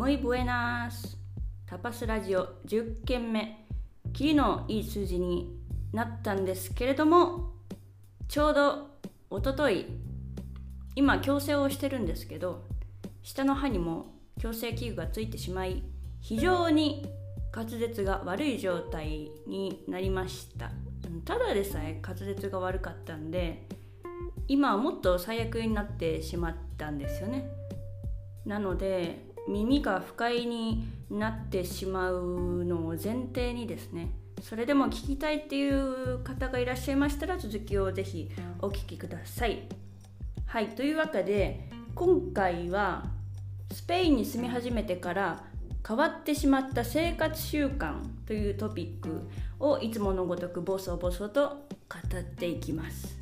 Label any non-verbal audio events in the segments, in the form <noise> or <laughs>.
Muy buenas. タパスラジオ10件目キリのいい数字になったんですけれどもちょうどおととい今矯正をしてるんですけど下の歯にも矯正器具がついてしまい非常に滑舌が悪い状態になりましたただでさえ滑舌が悪かったんで今はもっと最悪になってしまったんですよね。なので耳が不快になってしまうのを前提にですねそれでも聞きたいっていう方がいらっしゃいましたら続きをぜひお聞きください。はいというわけで今回はスペインに住み始めてから変わってしまった生活習慣というトピックをいつものごとくボソボソと語っていきます。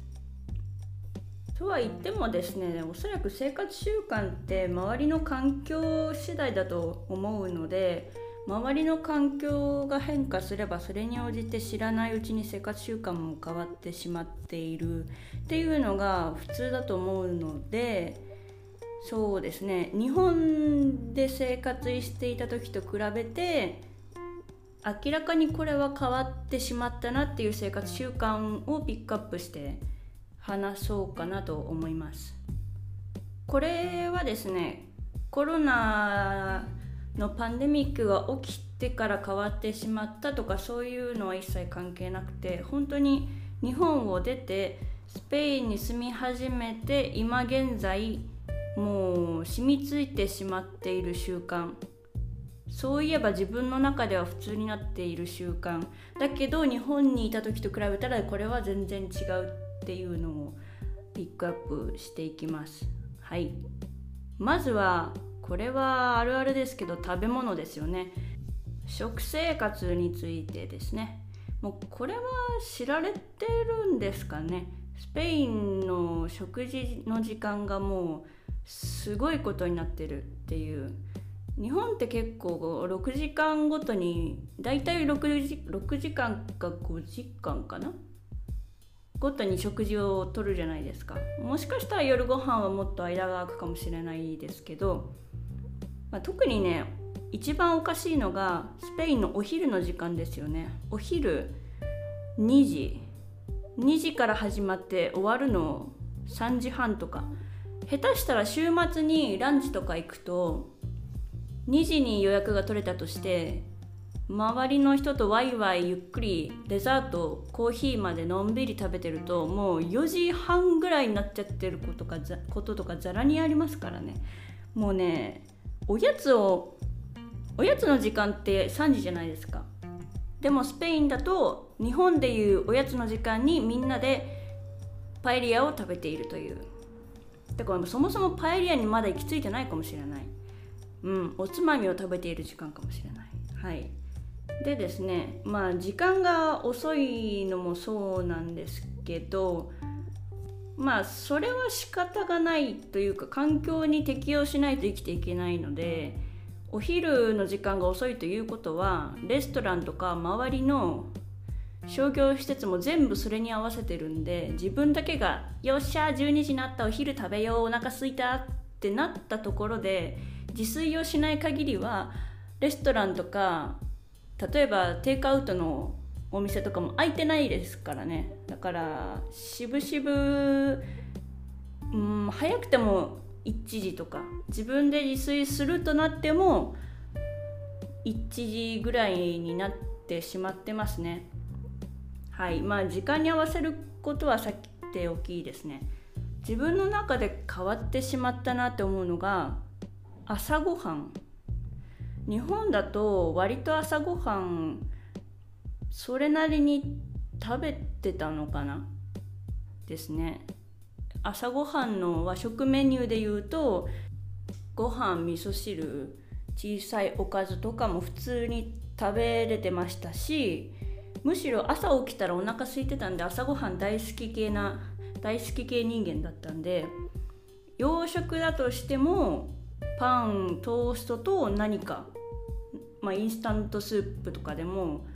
とは言ってもですねおそらく生活習慣って周りの環境次第だと思うので周りの環境が変化すればそれに応じて知らないうちに生活習慣も変わってしまっているっていうのが普通だと思うのでそうですね日本で生活していた時と比べて明らかにこれは変わってしまったなっていう生活習慣をピックアップして話そうかなと思います。これはですねコロナのパンデミックが起きてから変わってしまったとかそういうのは一切関係なくて本当に日本を出てスペインに住み始めて今現在もう染みついてしまっている習慣。そういえば自分の中では普通になっている習慣。だけど日本にいた時と比べたらこれは全然違う。っていうのをピックアップしていきます。はい。まずはこれはあるあるですけど食べ物ですよね。食生活についてですね。もうこれは知られてるんですかね。スペインの食事の時間がもうすごいことになってるっていう。日本って結構6時間ごとにだいたい 6, 時6時間か5時間かな？ごとに食事をとるじゃないですか。もしかしたら夜ご飯はもっと間が空くかもしれないですけどまあ、特にね一番おかしいのがスペインのお昼の時間ですよね。お昼2時。2時から始まって終わるの3時半とか。下手したら週末にランチとか行くと2時に予約が取れたとして周りの人とワイワイゆっくりデザートコーヒーまでのんびり食べてるともう4時半ぐらいになっちゃってることかこととかざらにありますからね。もうねおやつをおやつの時間って3時じゃないですか。でもスペインだと日本でいうおやつの時間にみんなでパエリアを食べているという。だからそもそもパエリアにまだ行き着いてないかもしれない。うんおつまみを食べている時間かもしれない。はい。でですねまあ時間が遅いのもそうなんですけどまあそれは仕方がないというか環境に適応しないと生きていけないのでお昼の時間が遅いということはレストランとか周りの商業施設も全部それに合わせてるんで自分だけが「よっしゃ12時になったお昼食べようお腹すいた」ってなったところで自炊をしない限りはレストランとか例えばテイクアウトのお店とかも開いてないですからね。だから渋々うん早くても1時とか自分で自炊するとなっても1時ぐらいになってしまってますね。はい。まあ時間に合わせることはさておきですね。自分の中で変わってしまったなって思うのが朝ごはん。日本だと割と朝ごはんそれなりに食べてたのかな？ですね。朝ごはんの和食メニューで言うとご飯味噌汁小さいおかずとかも普通に食べれてましたしむしろ朝起きたらお腹空いてたんで朝ごはん大好き系な大好き系人間だったんで洋食だとしてもパントーストと何か、まあ、インスタントスープとかでも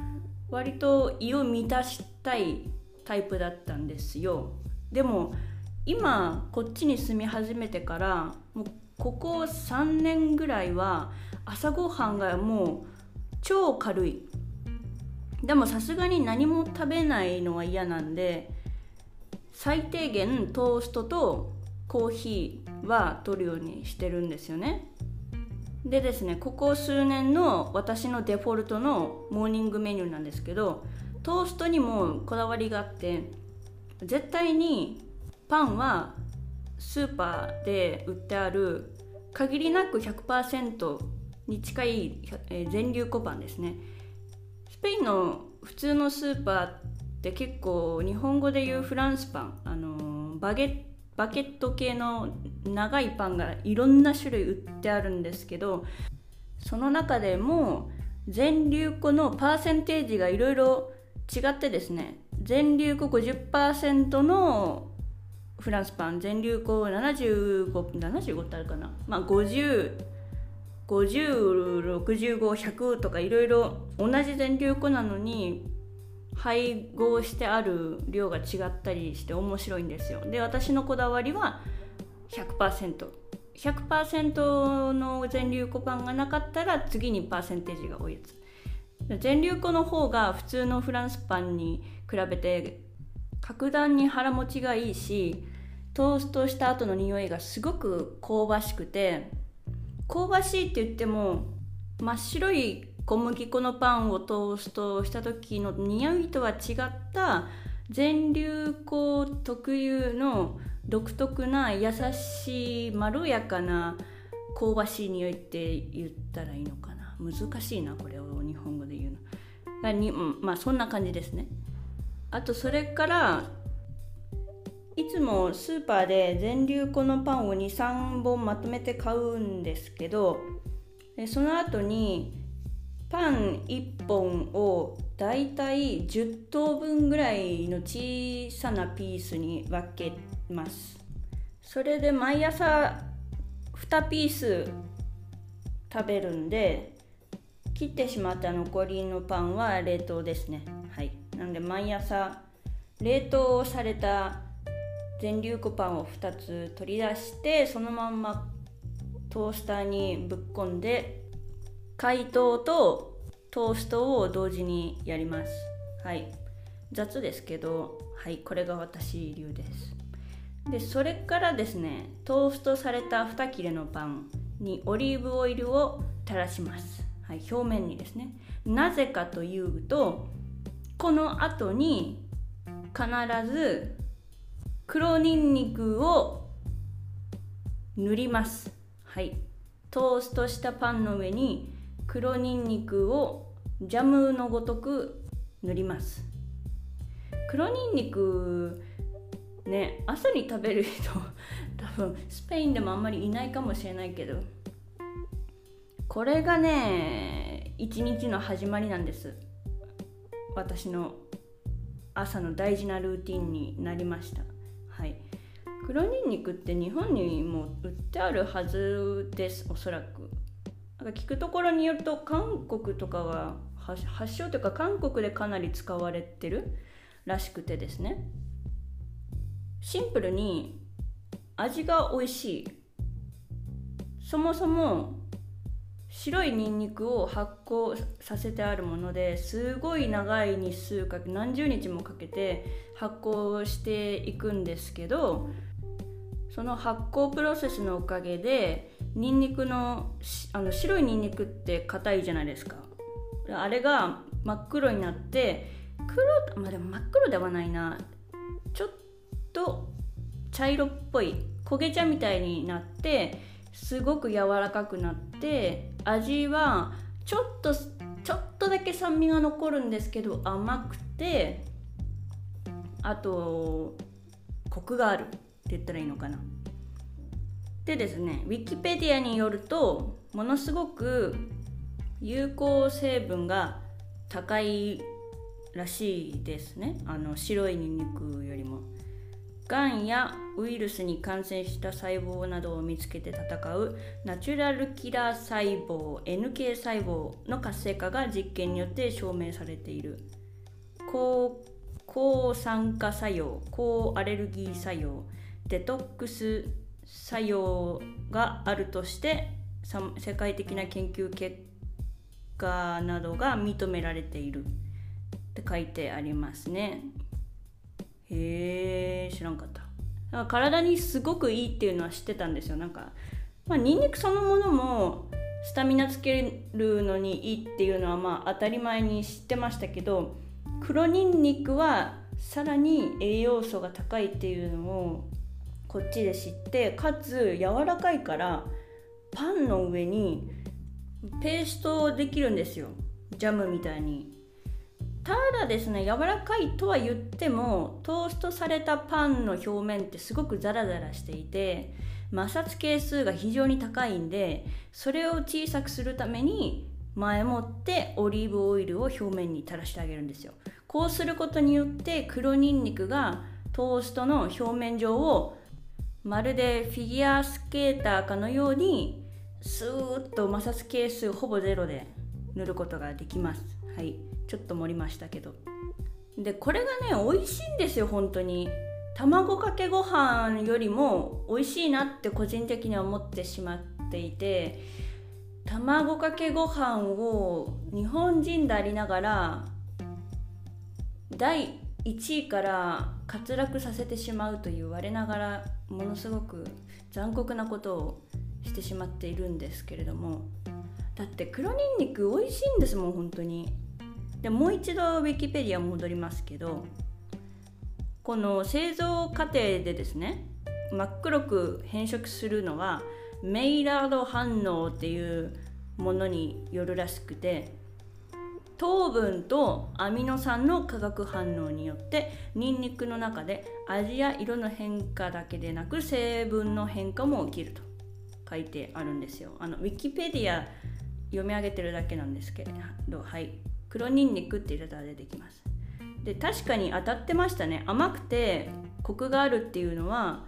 割と胃を満たしたいタイプだったんですよ。でも今こっちに住み始めてからもうここ3年ぐらいは朝ごはんがもう超軽い。でもさすがに何も食べないのは嫌なんで最低限トーストとコーヒーは取るようにしてるんですよね。でですねここ数年の私のデフォルトのモーニングメニューなんですけどトーストにもこだわりがあって絶対にパンはスーパーで売ってある限りなく100%に近い全粒粉パンですね。スペインの普通のスーパーって結構日本語で言うフランスパンあのバゲッバケット系の長いパンがいろんな種類売ってあるんですけどその中でも全粒粉のパーセンテージがいろいろ違ってですね全粒粉50%のフランスパン全粒粉7575ってあるかなまあ505065100とかいろいろ同じ全粒粉なのに配合してある量が違ったりして面白いんですよ。で私のこだわりは 100%100% 100%の全粒粉パンがなかったら次にパーセンテージが多いやつ。全粒粉の方が普通のフランスパンに比べて格段に腹持ちがいいしトーストした後の匂いがすごく香ばしくて香ばしいって言っても真っ白い小麦粉のパンをトーストした時の匂いとは違った全粒粉特有の独特な優しいまろやかな香ばしい匂いって言ったらいいのかな。難しいなこれを日本語で言うの。まあそんな感じですね。あとそれからいつもスーパーで全粒粉のパンを23本まとめて買うんですけどその後にパン1本をだいたい10等分ぐらいの小さなピースに分けます。それで毎朝2ピース食べるんで切ってしまった残りのパンは冷凍ですね。はい。なんで毎朝冷凍された全粒粉パンを2つ取り出してそのまんまトースターにぶっ込んで解凍とトーストを同時にやります。はい。雑ですけどはいこれが私流です。でそれからですねトーストされた2切れのパンにオリーブオイルを垂らします、はい、表面にですね。なぜかというとこの後に必ず黒にんにくを塗ります。はい。トーストしたパンの上に黒にんにくをジャムのごとく塗ります。黒にんにくね朝に食べる人 <laughs> 多分スペインでもあんまりいないかもしれないけどこれがね一日の始まりなんです。私の朝の大事なルーティンになりました。はい。黒にんにくって日本にも売ってあるはずですおそらく。なんか聞くところによると韓国とかが発祥というか韓国でかなり使われてるらしくてですね。シンプルに味が美味しい。そもそも白いニンニクを発酵させてあるものですごい長い日数かけ何十日もかけて発酵していくんですけどその発酵プロセスのおかげでニンニクのあの白いニンニクって硬いじゃないですか。あれが真っ黒になって黒まあでも真っ黒ではないな。ちょっと茶色っぽい焦げ茶みたいになってすごく柔らかくなって味はちょっとちょっとだけ酸味が残るんですけど甘くてあとコクがあるって言ったらいいのかな。でですねウィキペディアによるとものすごく有効成分が高いらしいですね。あの白いニンニクよりも。がんやウイルスに感染した細胞などを見つけて戦うナチュラルキラー細胞 NK 細胞の活性化が実験によって証明されている。抗抗酸化作用抗アレルギー作用デトックス作用があるとして世界的な研究結果などが認められている。って書いてありますね。へえ知らんかった。だから体にすごくいいっていうのは知ってたんですよ。なんかまあニンニクそのものもスタミナつけるのにいいっていうのはまあ当たり前に知ってましたけど黒ニンニクはさらに栄養素が高いっていうのをこっちで知ってかつ柔らかいからパンの上にペーストできるんですよ。ジャムみたいに。ただですね柔らかいとは言ってもトーストされたパンの表面ってすごくザラザラしていて摩擦係数が非常に高いんでそれを小さくするために前もってオリーブオイルを表面に垂らしてあげるんですよ。こうすることによって黒ニンニクがトーストの表面上をまるでフィギュアスケーターかのようにスーッと摩擦係数ほぼゼロで塗ることができます。はい。ちょっと盛りましたけど。でこれがね美味しいんですよ本当に。卵かけご飯よりも美味しいなって個人的には思ってしまっていて卵かけご飯を日本人でありながら第1位から滑落させてしまうという我ながらものすごく残酷なことをしてしまっているんですけれどもだって黒ニンニク美味しいんですもん本当に。でもう一度ウィキペディア戻りますけどこの製造過程でですね真っ黒く変色するのはメイラード反応っていうものによるらしくて糖分とアミノ酸の化学反応によってニンニクの中で味や色の変化だけでなく成分の変化も起きると。書いてあるんですよ。あのウィキペディア読み上げてるだけなんですけどはい。黒ニンニクって入れたら出てきます。で確かに当たってましたね。甘くてコクがあるっていうのは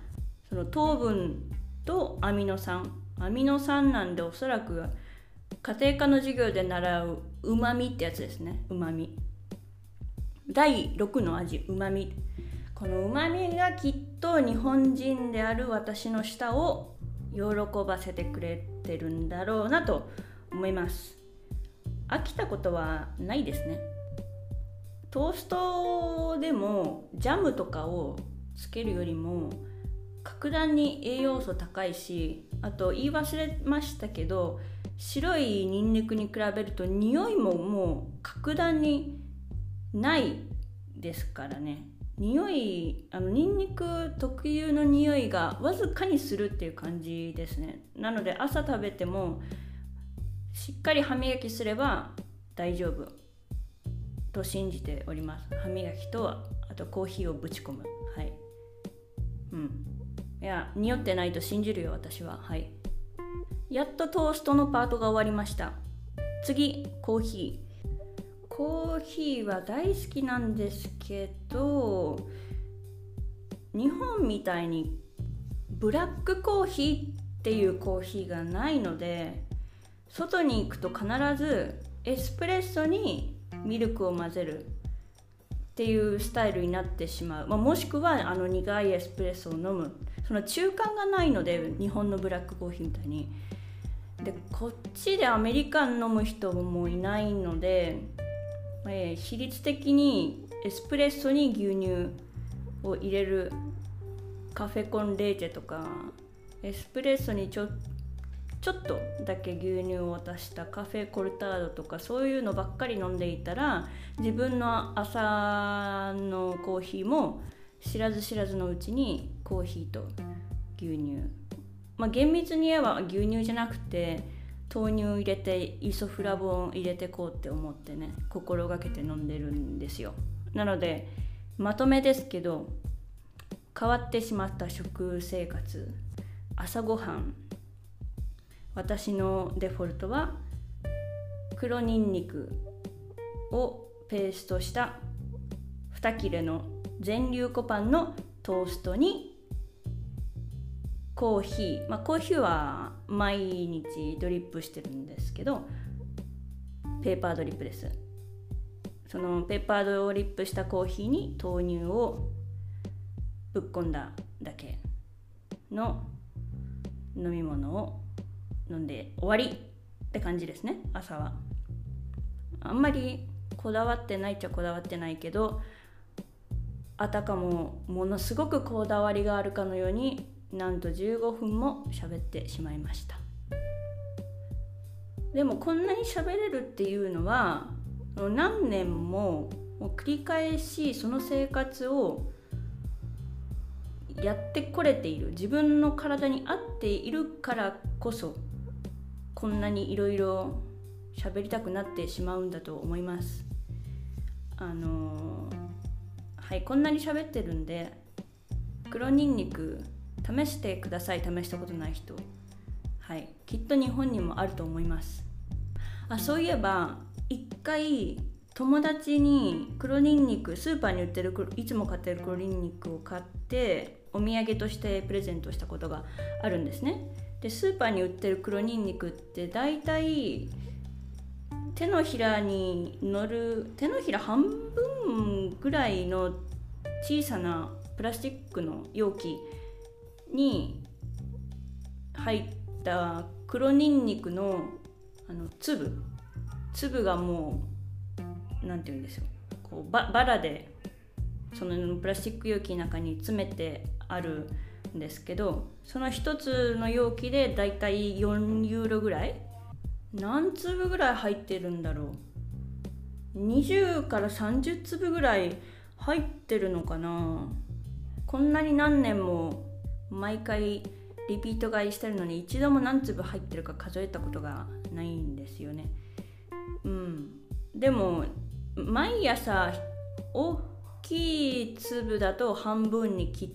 その糖分とアミノ酸。アミノ酸なんでおそらく家庭科の授業で習ううまみってやつですね。うまみ第6の味うまみこのうまみがきっと日本人である私の舌を喜ばせてくれてるんだろうなと思います。飽きたことはないですね。トーストでもジャムとかをつけるよりも格段に栄養素高いしあと言い忘れましたけど白いニンニクに比べると匂いももう格段にないですからね。匂いあのニンニク特有の匂いがわずかにするっていう感じですね。なので朝食べてもしっかり歯磨きすれば大丈夫と信じております。歯磨きとあとコーヒーをぶち込む。はい。うん。いや匂ってないと信じるよ私は。はい。やっとトーストのパートが終わりました。次コーヒー。コーヒーは大好きなんですけど日本みたいにブラックコーヒーっていうコーヒーがないので外に行くと必ずエスプレッソにミルクを混ぜるっていうスタイルになってしまう、まあ、もしくはあの苦いエスプレッソを飲む。その中間がないので日本のブラックコーヒーみたいに。でこっちでアメリカン飲む人もいないので、えー、比率的にエスプレッソに牛乳を入れるカフェコンレーチェとかエスプレッソにちょちょっとだけ牛乳を足したカフェコルタードとかそういうのばっかり飲んでいたら自分の朝のコーヒーも知らず知らずのうちにコーヒーと牛乳まあ厳密に言えば牛乳じゃなくて豆乳入れてイソフラボン入れてこうって思ってね心がけて飲んでるんですよ。なのでまとめですけど変わってしまった食生活朝ごはん私のデフォルトは黒にんにくをペーストした2切れの全粒粉パンのトーストにコーヒー、まあ、コーヒーは毎日ドリップしてるんですけどペーパードリップです。そのペーパードリップしたコーヒーに豆乳をぶっ込んだだけの飲み物を飲んで終わりって感じですね朝は。あんまりこだわってないっちゃこだわってないけどあたかもものすごくこだわりがあるかのようになんと15分も喋ってしまいました。でもこんなに喋れるっていうのは何年も繰り返しその生活をやってこれている。自分の体に合っているからこそこんなにいろいろ喋りたくなってしまうんだと思います。あのー、はいこんなに喋ってるんで黒ニンニク試してください。試したことない人。はい。きっと日本にもあると思います。あそういえば一回友達に黒ニンニクスーパーに売ってるいつも買ってる黒ニンニクを買ってお土産としてプレゼントしたことがあるんですね。でスーパーに売ってる黒ニンニクって大体手のひらに乗る手のひら半分ぐらいの小さなプラスチックの容器に入った黒ニンニクのあの粒。粒がもう何て言うんですよ。こうババラでそのプラスチック容器の中に詰めてあるんですけどその1つの容器でだいたい4ユーロぐらい。何粒ぐらい入ってるんだろう。20から30粒ぐらい入ってるのかな。こんなに何年も毎回リピート買いしてるのに一度も何粒入ってるか数えたことがないんですよね。うん。でも毎朝大きい粒だと半分に切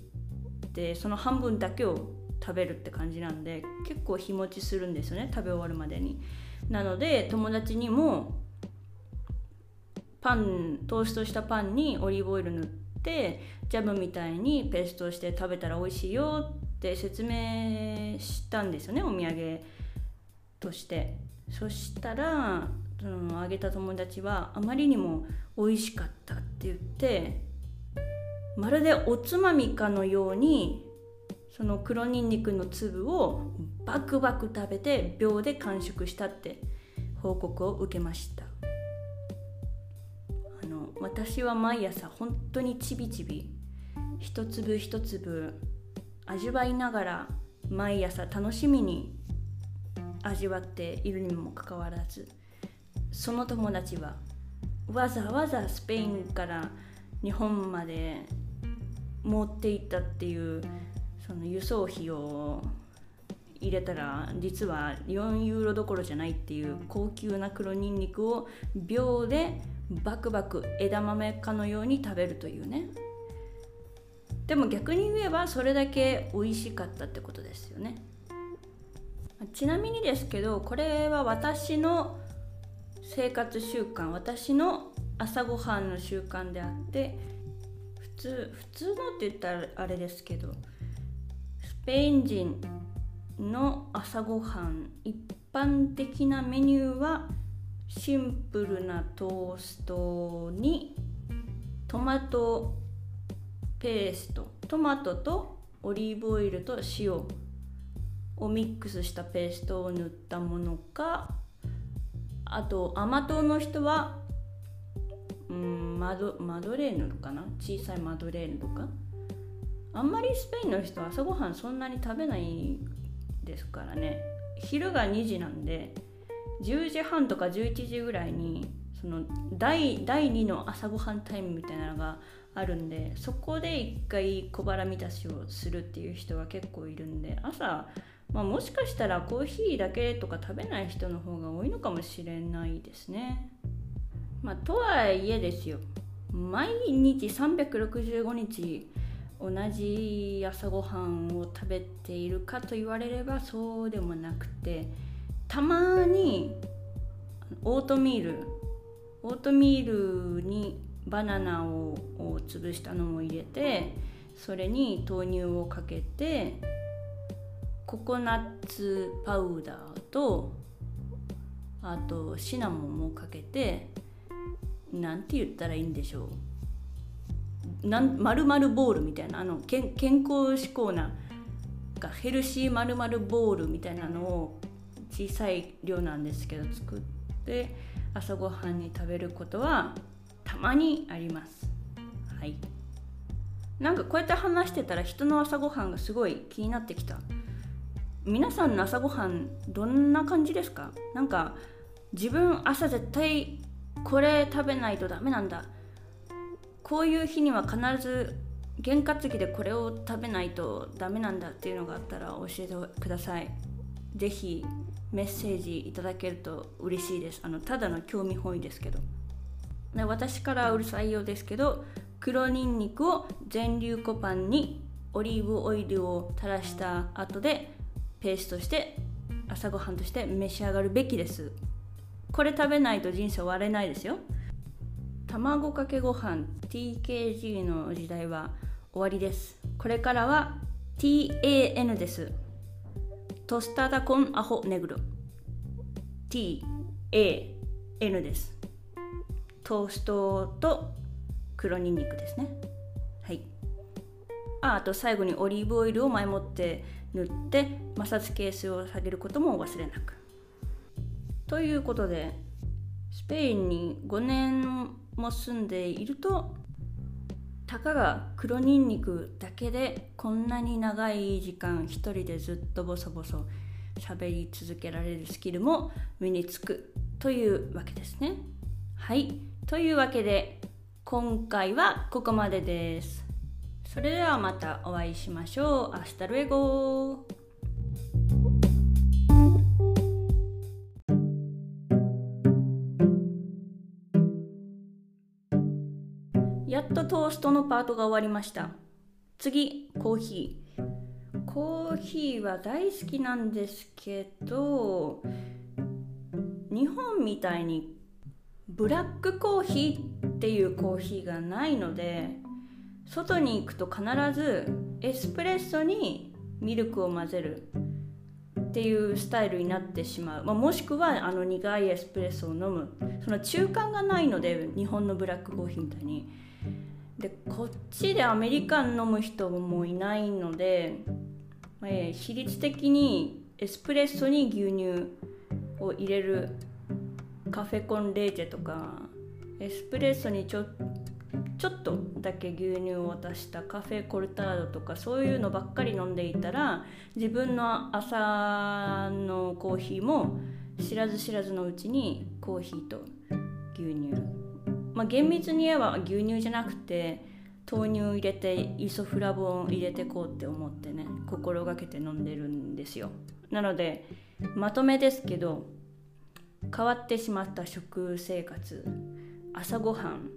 ってその半分だけを食べるって感じなんで結構日持ちするんですよね食べ終わるまでに。なので友達にもパントーストしたパンにオリーブオイル塗ってジャムみたいにペーストして食べたら美味しいよって説明したんですよねお土産として。そしたらそのあげた友達はあまりにも美味しかったって言ってまるでおつまみかのようにその黒にんにくの粒をバクバク食べて秒で完食したって報告を受けました。私は毎朝本当にちびちび一粒一粒味わいながら毎朝楽しみに味わっているにもかかわらずその友達はわざわざスペインから日本まで持っていったっていうその輸送費を入れたら実は4ユーロどころじゃないっていう高級な黒ニンニクを秒でバクバク枝豆かのように食べるというね。でも逆に言えばそれだけ美味しかったってことですよね。ちなみにですけどこれは私の生活習慣私の朝ごはんの習慣であって普通普通のって言ったらあれですけどスペイン人の朝ごはん一般的なメニューはシンプルなトーストにトマトペースト。トマトとオリーブオイルと塩。をミックスしたペーストを塗ったものかあと甘党の人はうんマドマドレーヌかな？小さいマドレーヌとか？あんまりスペインの人は朝ごはんそんなに食べないですからね昼が2時なんで10時半とか11時ぐらいにその第第2の朝ごはんタイムみたいなのがあるんでそこで一回小腹満たしをするっていう人が結構いるんで朝、まあ、もしかしたらコーヒーだけとか食べない人の方が多いのかもしれないですね。まあ、とはいえですよ毎日365日同じ朝ごはんを食べているかと言われればそうでもなくてたまにオートミールオートミールにバナナを潰したのも入れてそれに豆乳をかけてココナッツパウダーとあとシナモンもかけてなんて言ったらいいんでしょう。なん丸々ボールみたいなあの健康志向なかヘルシーまるまるボールみたいなのを小さい量なんですけど作って朝ごはんに食べることはたまにあります。はい。なんかこうやって話してたら人の朝ごはんがすごい気になってきた。皆さんの朝ごはんどんな感じですか？なんか自分朝絶対これ食べないとダメなんだ。こういう日には必ず験担ぎでこれを食べないとダメなんだっていうのがあったら教えてください。是非メッセージいただけると嬉しいです。あのただの興味本位ですけど。で私からうるさいようですけど黒にんにくを全粒粉パンにオリーブオイルを垂らした後でペーストして朝ごはんとして召し上がるべきです。これ食べないと人生終われないですよ。卵かけご飯 TKG の時代は終わりです。これからは TAN です。トスタダコンアホネグロ。TAN です。トーストと黒にんにくですね。はい。ああと最後にオリーブオイルを前もって塗って摩擦係数を下げることも忘れなく。ということでスペインに5年も住んでいるとたかが黒にんにくだけでこんなに長い時間一人でずっとボソボソ喋り続けられるスキルも身につくというわけですね。はいというわけで今回はここまでです。それではまたお会いしましょう。 Hasta luegoやっとトーストのパートが終わりました。次、コーヒー。コーヒーは大好きなんですけど、日本みたいにブラックコーヒーっていうコーヒーがないので、外に行くと必ずエスプレッソにミルクを混ぜるっていうスタイルになってしまう、まあ、もしくはあの苦いエスプレッソを飲むその中間がないので日本のブラックコーヒーみたいにでこっちでアメリカン飲む人もいないので、えー、比率的にエスプレッソに牛乳を入れるカフェコンレーテとかエスプレッソにちょちょっとだけ牛乳を足したカフェコルタードとかそういうのばっかり飲んでいたら自分の朝のコーヒーも知らず知らずのうちにコーヒーと牛乳まあ厳密に言えば牛乳じゃなくて豆乳入れてイソフラボン入れてこうって思ってね心がけて飲んでるんですよ。なのでまとめですけど変わってしまった食生活朝ごはん。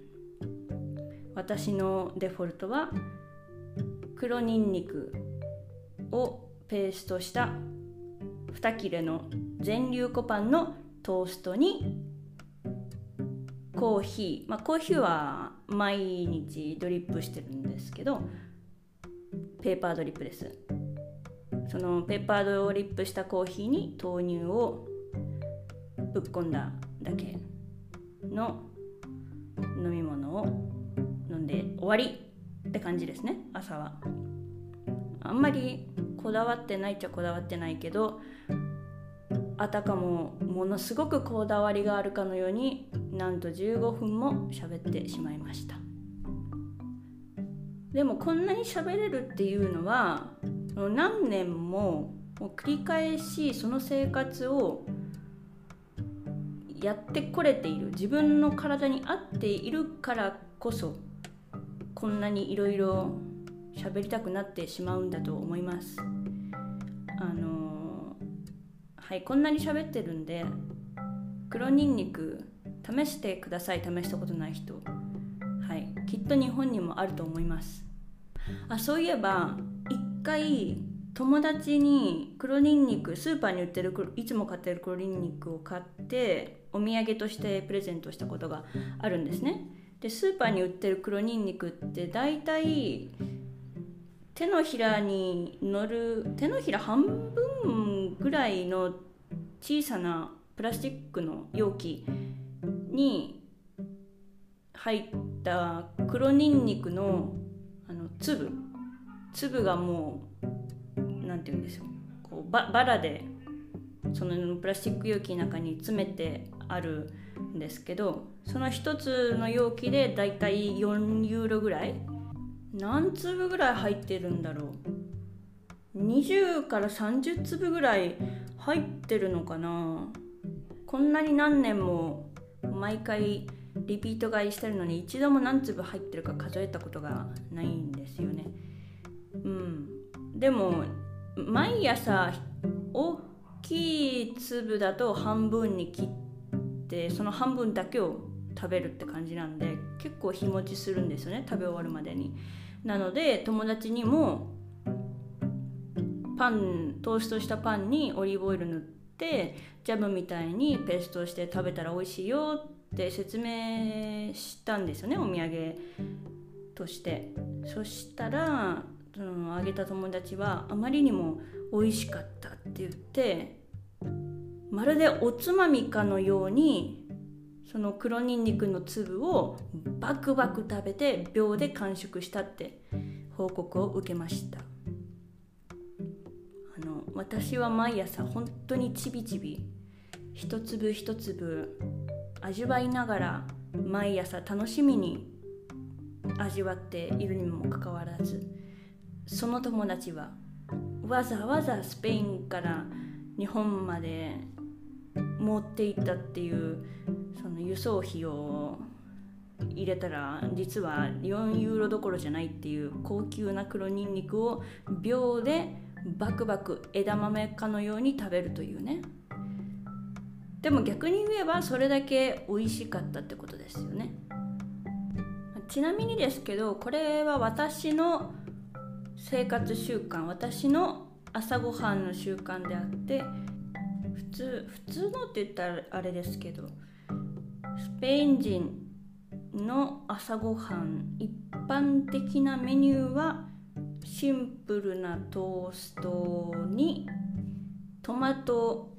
私のデフォルトは黒にんにくをペーストした2切れの全粒粉パンのトーストにコーヒー、まあ、コーヒーは毎日ドリップしてるんですけどペーパードリップです。そのペーパードリップしたコーヒーに豆乳をぶっ込んだだけの飲み物を飲んで終わりって感じですね朝は。あんまりこだわってないっちゃこだわってないけどあたかもものすごくこだわりがあるかのようになんと15分も喋ってしまいました。でもこんなに喋れるっていうのは何年も繰り返しその生活をやってこれている。自分の体に合っているからこそこんなにいろいろ喋りたくなってしまうんだと思います。あのはいこんなに喋ってるんで黒にんにく試してください試したことない人。はいきっと日本にもあると思います。あそういえば一回友達に黒にんにくスーパーに売ってるいつも買ってる黒にんにくを買ってお土産としてプレゼントしたことがあるんですね。でスーパーに売ってる黒にんにくって大体手のひらに乗る手のひら半分ぐらいの小さなプラスチックの容器に入った黒にんにくのあの粒。粒がもう何て言うんでしょう。こうババラでそのプラスチック容器の中に詰めてあるんですけどその1つの容器でだいたい4ユーロぐらい何粒ぐらい入ってるんだろう？20から30粒ぐらい入ってるのかな？こんなに何年も毎回リピート買いしてるのに一度も何粒入ってるか数えたことがないんですよね。うん。でも毎朝大きい粒だと半分に切ってその半分だけを食べるって感じなんで結構日持ちするんですよね食べ終わるまでに。なので友達にもパントーストしたパンにオリーブオイル塗ってジャムみたいにペーストして食べたら美味しいよって説明したんですよねお土産として。そしたらそのあげた友達はあまりにも美味しかったって言ってまるでおつまみかのようにその黒にんにくの粒をバクバク食べて秒で完食したって報告を受けました。あの私は毎朝本当にちびちび一粒一粒味わいながら毎朝楽しみに味わっているにもかかわらずその友達はわざわざスペインから日本まで持っていったっていうその輸送費を入れたら実は4ユーロどころじゃないっていう高級な黒にんにくを秒でバクバク枝豆かのように食べるというね。でも逆に言えばそれだけ美味しかったってことですよね。ちなみにですけどこれは私の生活習慣私の朝ごはんの習慣であって通普通のって言ったらあれですけどスペイン人の朝ごはん一般的なメニューはシンプルなトーストにトマト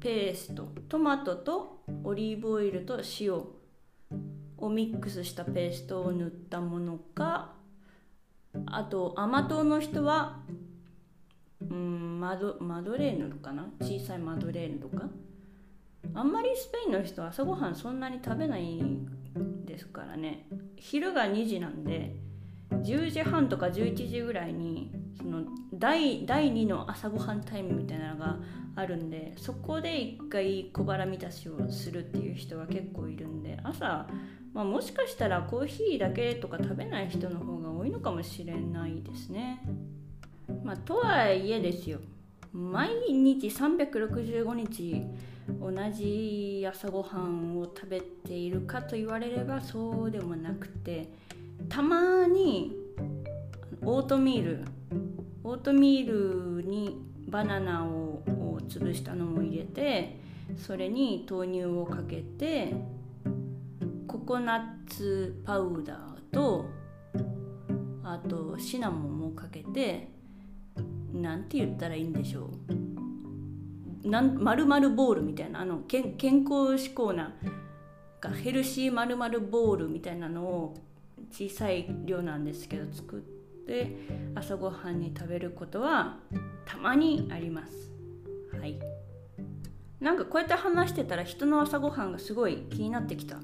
ペーストトマトとオリーブオイルと塩をミックスしたペーストを塗ったものかあと甘党の人はうんマドマドレーヌかな？小さいマドレーヌとか？あんまりスペインの人は朝ごはんそんなに食べないですからね。昼が2時なんで10時半とか11時ぐらいにその第第2の朝ごはんタイムみたいなのがあるんでそこで一回小腹満たしをするっていう人は結構いるんで朝、まあ、もしかしたらコーヒーだけとか食べない人の方が多いのかもしれないですね。まあ、とはいえですよ。毎日365日同じ朝ごはんを食べているかと言われればそうでもなくてたまにオートミールオートミールにバナナを潰したのも入れてそれに豆乳をかけてココナッツパウダーとあとシナモンもかけてなんて言ったらいいんでしょう。なん丸々ボールみたいなあの健康志向なヘルシー丸々ボールみたいなのを小さい量なんですけど作って朝ごはんに食べることはたまにあります。はい。なんかこうやって話してたら人の朝ごはんがすごい気になってきた。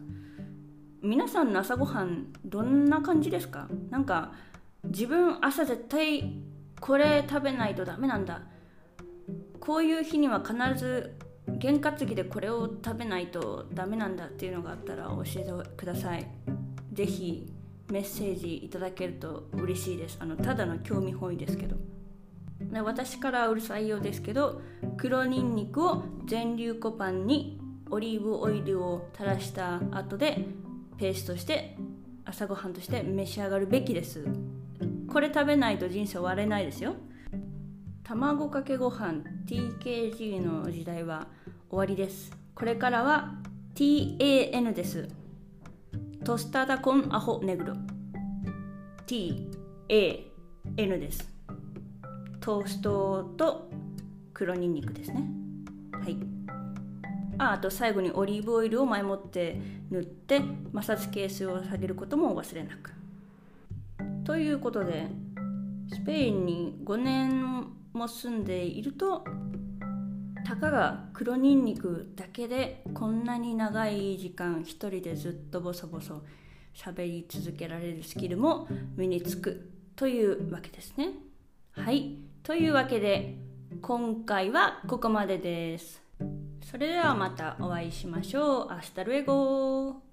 皆さんの朝ごはんどんな感じですか？なんか自分朝絶対これ食べないとダメなんだ。こういう日には必ず験担ぎでこれを食べないとダメなんだっていうのがあったら教えてください。是非メッセージいただけると嬉しいです。あのただの興味本位ですけど。私からうるさいようですけど黒にんにくを全粒粉パンにオリーブオイルを垂らした後でペーストして朝ごはんとして召し上がるべきですこれ食べないと人生終われないですよ。卵かけご飯 TKG の時代は終わりです。これからは TAN です。トスタダコンアホネグロ。TAN です。トーストと黒にんにくですね。はい。ああと最後にオリーブオイルを前もって塗って摩擦係数を下げることもお忘れなく。ということでスペインに5年も住んでいるとたかが黒ニンニクだけでこんなに長い時間一人でずっとボソボソ喋り続けられるスキルも身につくというわけですね。はいというわけで今回はここまでです。それではまたお会いしましょう。 Hasta luego